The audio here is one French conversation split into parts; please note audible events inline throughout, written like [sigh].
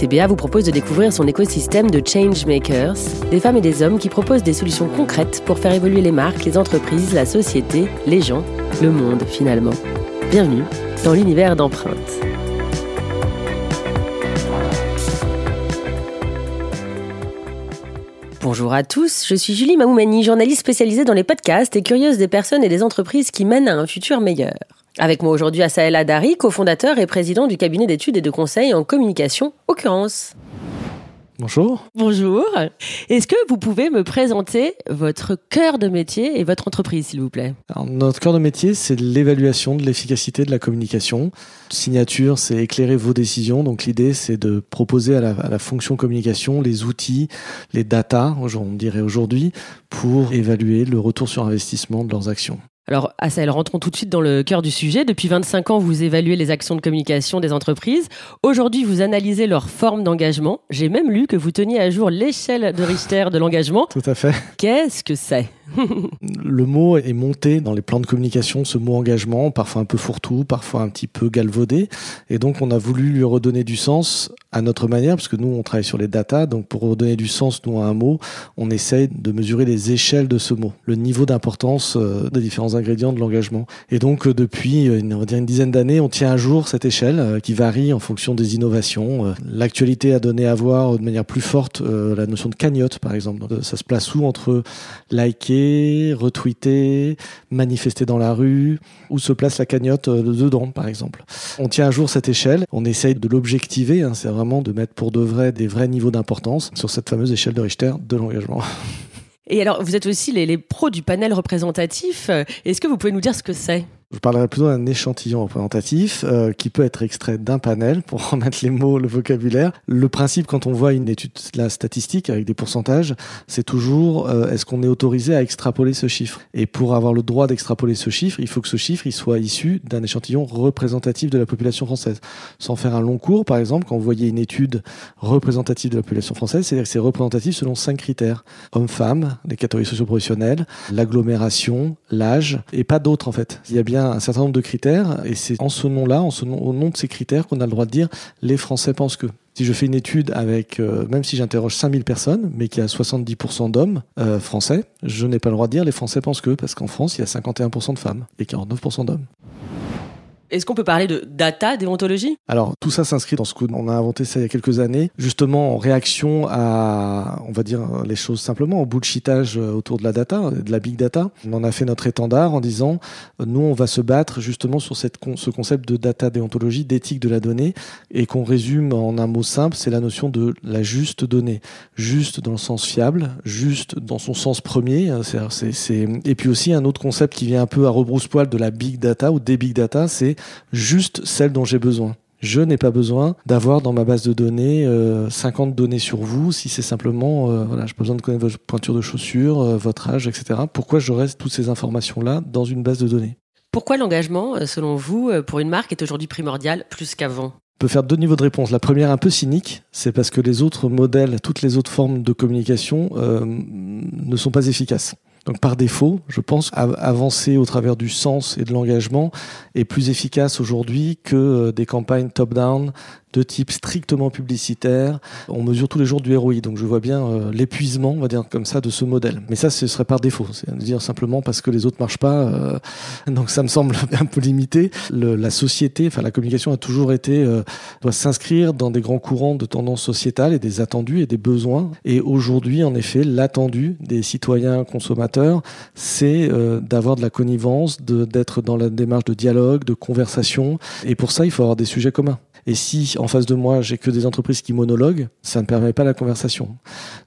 CBA vous propose de découvrir son écosystème de changemakers, des femmes et des hommes qui proposent des solutions concrètes pour faire évoluer les marques, les entreprises, la société, les gens, le monde finalement. Bienvenue dans l'univers d'empreinte. Bonjour à tous, je suis Julie Mamoumani, journaliste spécialisée dans les podcasts et curieuse des personnes et des entreprises qui mènent à un futur meilleur. Avec moi aujourd'hui, Asael Adari, cofondateur et président du cabinet d'études et de conseils en communication Occurrence. Bonjour. Bonjour. Est-ce que vous pouvez me présenter votre cœur de métier et votre entreprise, s'il vous plaît? Notre cœur de métier, c'est l'évaluation de l'efficacité de la communication. Signature, c'est éclairer vos décisions. Donc l'idée, c'est de proposer à la, à la, fonction communication les outils, les data, on dirait aujourd'hui, pour évaluer le retour sur investissement de leurs actions. Alors, Assaël, rentrons tout de suite dans le cœur du sujet. Depuis 25 ans, vous évaluez les actions de communication des entreprises. Aujourd'hui, vous analysez leur forme d'engagement. J'ai même lu que vous teniez à jour l'échelle de Richter de l'engagement. Tout à fait. Qu'est-ce que c'est? [laughs] le mot est monté dans les plans de communication, ce mot engagement, parfois un peu fourre-tout, parfois un petit peu galvaudé. Et donc, on a voulu lui redonner du sens à notre manière, parce que nous, on travaille sur les datas. Donc, pour redonner du sens, nous, à un mot, on essaye de mesurer les échelles de ce mot, le niveau d'importance euh, des différents ingrédients de l'engagement. Et donc, euh, depuis, euh, on va dire une dizaine d'années, on tient à jour cette échelle qui varie en fonction des innovations. L'actualité a donné à voir de manière plus forte la notion de cagnotte, par exemple. Ça se place où entre liker, retweeter, manifester dans la rue, où se place la cagnotte euh, dedans, par exemple. On tient à jour cette échelle, on essaye de l'objectiver, hein, c'est vraiment de mettre pour de vrai des vrais niveaux d'importance sur cette fameuse échelle de Richter de l'engagement. Et alors, vous êtes aussi les, les pros du panel représentatif. Est-ce que vous pouvez nous dire ce que c'est? Je parlerai plutôt d'un échantillon représentatif euh, qui peut être extrait d'un panel pour remettre les mots, le vocabulaire. Le principe quand on voit une étude la statistique avec des pourcentages, c'est toujours euh, est-ce qu'on est autorisé à extrapoler ce chiffre? Et pour avoir le droit d'extrapoler ce chiffre, il faut que ce chiffre il soit issu d'un échantillon représentatif de la population française. Sans faire un long cours, par exemple, quand vous voyez une étude représentative de la population française, c'est-à-dire que c'est représentatif selon cinq critères hommes-femmes, les catégories socio-professionnelles, l'agglomération, l'âge et pas d'autres en fait. Il y a bien un certain nombre de critères et c'est en ce nom-là, en ce nom, au nom de ces critères qu'on a le droit de dire les Français pensent que. Si je fais une étude avec, euh, même si j'interroge 5000 personnes, mais qui a 70% d'hommes euh, français, je n'ai pas le droit de dire les Français pensent que, parce qu'en France, il y a 51% de femmes et 49% d'hommes. Est-ce qu'on peut parler de data déontologie Alors, tout ça s'inscrit dans ce qu'on a inventé ça il y a quelques années, justement en réaction à, on va dire les choses simplement, au bullshitage autour de la data, de la big data. On en a fait notre étendard en disant, nous, on va se battre justement sur cette, ce concept de data déontologie, d'éthique de la donnée, et qu'on résume en un mot simple, c'est la notion de la juste donnée. Juste dans le sens fiable, juste dans son sens premier. C'est, c'est, Et puis aussi un autre concept qui vient un peu à rebrousse-poil de la big data ou des big data, c'est juste celle dont j'ai besoin. Je n'ai pas besoin d'avoir dans ma base de données 50 euh, données sur vous si c'est simplement, euh, voilà, j'ai besoin de connaître votre pointure de chaussures, euh, votre âge, etc. Pourquoi je reste toutes ces informations-là dans une base de données? Pourquoi l'engagement, selon vous, pour une marque est aujourd'hui primordial plus qu'avant? On peut faire deux niveaux de réponse. La première, un peu cynique, c'est parce que les autres modèles, toutes les autres formes de communication ne sont pas efficaces. Donc par défaut, je pense avancer au travers du sens et de l'engagement est plus efficace aujourd'hui que euh, des campagnes top-down de type strictement publicitaire. On mesure tous les jours du ROI, donc je vois bien euh, l'épuisement, on va dire comme ça, de ce modèle. Mais ça, ce serait par défaut, c'est à dire simplement parce que les autres marchent pas. Euh, [laughs] donc ça me semble [laughs] un peu limité. Le, la société, enfin la communication a toujours été euh, doit s'inscrire dans des grands courants de tendances sociétales et des attendus et des besoins. Et aujourd'hui, en effet, l'attendu des citoyens consommateurs, c'est d'avoir de la connivence, d'être dans la démarche de dialogue, de conversation. Et pour ça, il faut avoir des sujets communs. Et si en face de moi, j'ai que des entreprises qui monologuent, ça ne permet pas la conversation.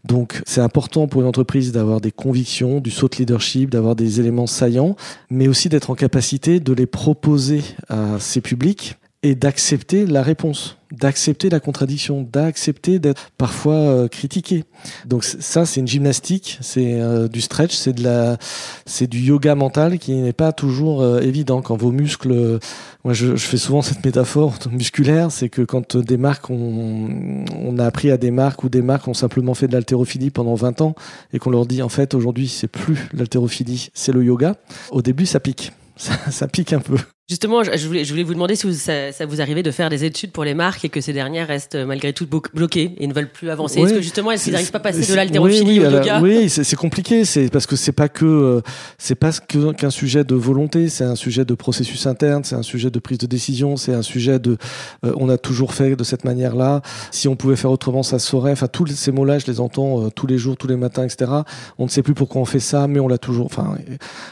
Donc, c'est important pour une entreprise d'avoir des convictions, du saut de leadership, d'avoir des éléments saillants, mais aussi d'être en capacité de les proposer à ses publics et d'accepter la réponse d'accepter la contradiction, d'accepter d'être parfois euh, critiqué. Donc ça, c'est une gymnastique, c'est euh, du stretch, c'est de la, c'est du yoga mental qui n'est pas toujours euh, évident quand vos muscles. moi, je, fais souvent cette métaphore [laughs] musculaire, c'est que quand des marques on, on a appris à des marques ou des marques ont simplement fait de l'haltérophilie pendant 20 ans et qu'on leur dit en fait aujourd'hui c'est plus l'haltérophilie, c'est le yoga. Au début, ça pique. [laughs] Ça pique un peu. Justement, je voulais, je voulais vous demander si vous, ça, ça, vous arrivait de faire des études pour les marques et que ces dernières restent malgré tout bloquées et ne veulent plus avancer. Est-ce que justement, est-ce qu'ils n'arrivent pas à passer de l'haltérophilie oui, au yoga Oui, c'est compliqué. C'est parce que c'est pas que euh, c'est pas qu'un sujet de volonté. C'est un sujet de processus interne. C'est un sujet de prise de décision. C'est un sujet de euh, on a toujours fait de cette manière-là. Si on pouvait faire autrement, ça se saurait. Enfin, tous ces mots-là, je les entends euh, tous les jours, tous les matins, etc. On ne sait plus pourquoi on fait ça, mais on l'a toujours. Enfin,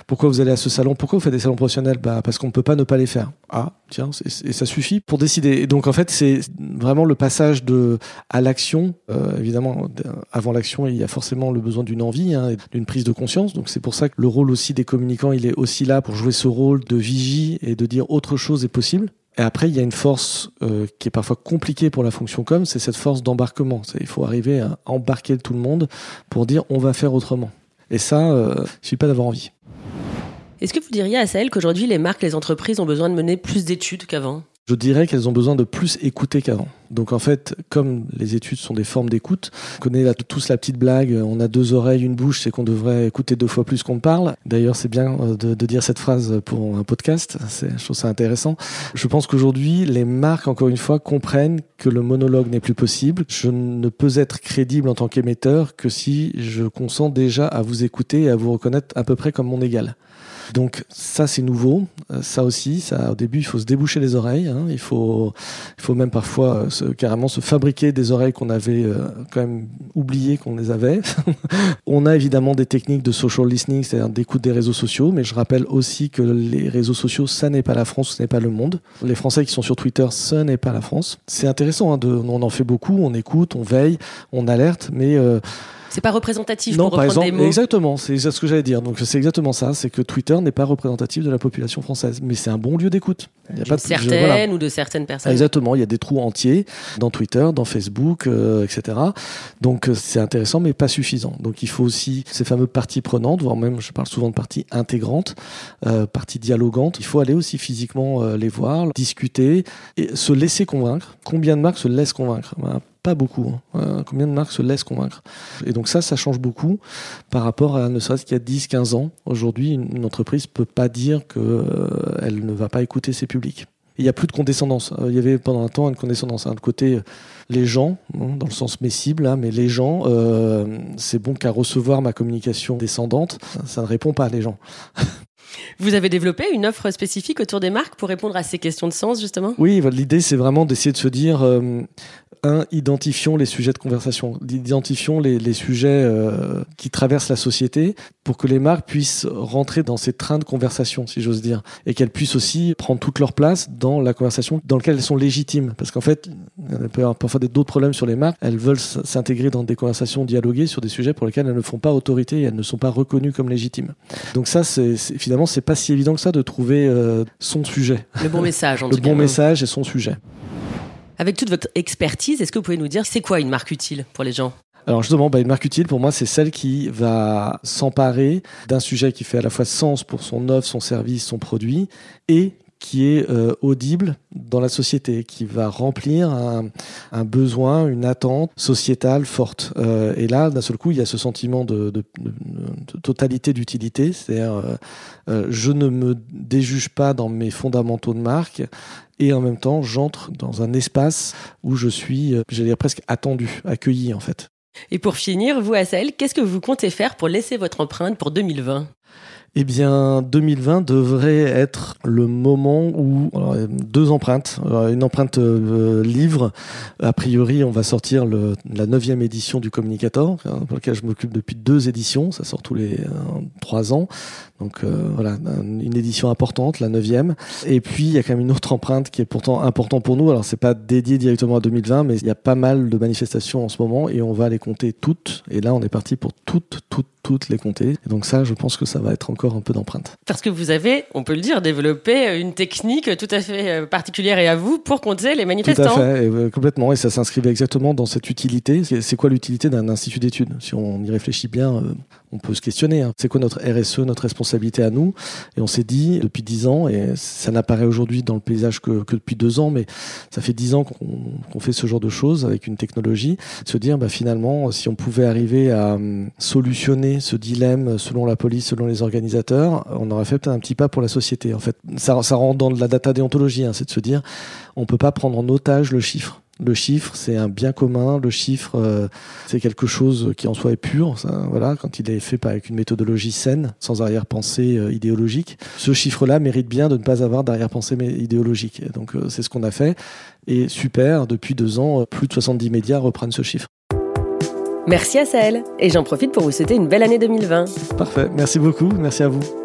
pourquoi vous allez à ce salon? Pourquoi vous faites des salons professionnels? Bah parce qu'on ne peut pas ne pas les faire. Ah, tiens, et ça suffit pour décider. Et donc en fait, c'est vraiment le passage de à l'action. Euh, évidemment, avant l'action, il y a forcément le besoin d'une envie, hein, d'une prise de conscience. Donc c'est pour ça que le rôle aussi des communicants, il est aussi là pour jouer ce rôle de vigie et de dire autre chose est possible. Et après, il y a une force euh, qui est parfois compliquée pour la fonction com, c'est cette force d'embarquement. Il faut arriver à embarquer tout le monde pour dire on va faire autrement. Et ça, euh, il suffit pas d'avoir envie. Est-ce que vous diriez à Sahel qu'aujourd'hui, les marques, les entreprises ont besoin de mener plus d'études qu'avant? Je dirais qu'elles ont besoin de plus écouter qu'avant. Donc en fait, comme les études sont des formes d'écoute, on connaît tous la petite blague, on a deux oreilles, une bouche, c'est qu'on devrait écouter deux fois plus qu'on parle. D'ailleurs, c'est bien euh, de, de, dire cette phrase pour un podcast, je trouve ça intéressant. Je pense qu'aujourd'hui, les marques, encore une fois, comprennent que le monologue n'est plus possible. Je ne peux être crédible en tant qu'émetteur que si je consens déjà à vous écouter et à vous reconnaître à peu près comme mon égal. Donc ça c'est nouveau, euh, ça aussi, ça au début il faut se déboucher les oreilles, hein. il faut il faut même parfois euh, se, carrément se fabriquer des oreilles qu'on avait euh, quand même oublié qu'on les avait. [laughs] On a évidemment des techniques de social listening, c'est-à-dire d'écoute des réseaux sociaux, mais je rappelle aussi que les réseaux sociaux ça n'est pas la France, ce n'est pas le monde. Les Français qui sont sur Twitter, ce n'est pas la France. C'est intéressant, hein, de, on en fait beaucoup, on écoute, on veille, on alerte, mais c'est pas représentatif non, pour par exemple, des mots. Exactement, c'est ce que j'allais dire. Donc c'est exactement ça, c'est que Twitter n'est pas représentatif de la population française, mais c'est un bon lieu d'écoute. Il y a pas de certaines ou de certaines personnes. Exactement, il y a des trous entiers dans Twitter, dans Facebook, euh, etc. Donc euh, c'est intéressant, mais pas suffisant. Donc il faut aussi ces fameux parties prenantes, voire même, je parle souvent de parties intégrantes, euh, parties dialogantes. Il faut aller aussi physiquement euh, les voir, discuter et se laisser convaincre. Combien de marques se laissent convaincre? Pas beaucoup. Hein. combien de marques se laissent convaincre? Et donc ça, ça change beaucoup par rapport à ne serait-ce qu'il y a 10-15 ans. Aujourd'hui, une entreprise peut pas dire qu'elle euh, ne va pas écouter ses publics. Il n'y a plus de condescendance. Euh, il y avait pendant un temps une condescendance. D'un côté, euh, les gens, hein, dans le sens messible, hein, mais les gens, c'est bon qu'à recevoir ma communication descendante, ça ne répond pas à les gens. [laughs] Vous avez développé une offre spécifique autour des marques pour répondre à ces questions de sens, justement? Oui, l'idée, c'est vraiment d'essayer de se dire, un, identifions les sujets de conversation, identifions les, les sujets euh, qui traversent la société pour que les marques puissent rentrer dans ces trains de conversation, si j'ose dire, et qu'elles puissent aussi prendre toute leur place dans la conversation dans laquelle elles sont légitimes. Parce qu'en fait, il peut y avoir parfois d'autres problèmes sur les marques. Elles veulent s'intégrer dans des conversations dialoguées sur des sujets pour lesquels elles ne font pas autorité et elles ne sont pas reconnues comme légitimes. Donc ça, c'est finalement, c'est pas si évident que ça de trouver euh, son sujet. Le bon message, en [laughs] Le tout bon message et son sujet. Avec toute votre expertise, est-ce que vous pouvez nous dire c'est quoi une marque utile pour les gens? Alors justement, bah, une marque utile pour moi, c'est celle qui va s'emparer d'un sujet qui fait à la fois sens pour son offre, son service, son produit, et qui est euh, audible dans la société, qui va remplir un, besoin, une attente sociétale forte. Euh, et là, d'un seul coup, il y a ce sentiment de, totalité d'utilité, c'est-à-dire euh, je ne me déjuge pas dans mes fondamentaux de marque et en même temps, j'entre dans un espace où je suis, j'allais dire presque attendu, accueilli en fait. Et pour finir, vous, Assel, qu'est-ce que vous comptez faire pour laisser votre empreinte pour 2020 eh bien, 2020 devrait être le moment où alors, deux empreintes, une empreinte euh, livre. A priori, on va sortir la neuvième édition du Communicator, hein, pour lequel je m'occupe depuis deux éditions. Ça sort tous les euh, trois ans. Donc euh, voilà, une édition importante, la neuvième. Et puis il y a quand même une autre empreinte qui est pourtant importante pour nous. Alors c'est pas dédié directement à 2020, mais il y a pas mal de manifestations en ce moment et on va les compter toutes. Et là, on est parti pour toutes, toutes toutes les compter. Et donc ça, je pense que ça va être encore un peu d'empreinte. Parce que vous avez, on peut le dire, développé une technique tout à fait particulière et à vous pour compter les manifestants. Tout à fait, complètement. Et ça s'inscrivait exactement dans cette utilité. C'est quoi l'utilité d'un institut d'études? Si on y réfléchit bien, on peut se questionner. Hein. C'est quoi notre RSE, notre responsabilité à nous? Et on s'est dit depuis dix ans, et ça n'apparaît aujourd'hui dans le paysage que, depuis deux ans, mais ça fait dix ans qu'on fait ce genre de choses avec une technologie, de se dire bah, finalement, si on pouvait arriver à hum, solutionner ce dilemme selon la police, selon les organisateurs, on aurait fait peut-être un petit pas pour la société. En fait, ça, ça rentre dans la data déontologie, hein, c'est de se dire, on peut pas prendre en otage le chiffre. Le chiffre, c'est un bien commun. Le chiffre, euh, c'est quelque chose qui en soi est pur. voilà, quand il est fait avec une méthodologie saine, sans arrière-pensée euh, idéologique. Ce chiffre-là mérite bien de ne pas avoir d'arrière-pensée idéologique. donc, euh, c'est ce qu'on a fait. Et super, depuis deux ans, plus de 70 médias reprennent ce chiffre. Merci à Sahel. Et j'en profite pour vous souhaiter une belle année 2020. Parfait. Merci beaucoup. Merci à vous.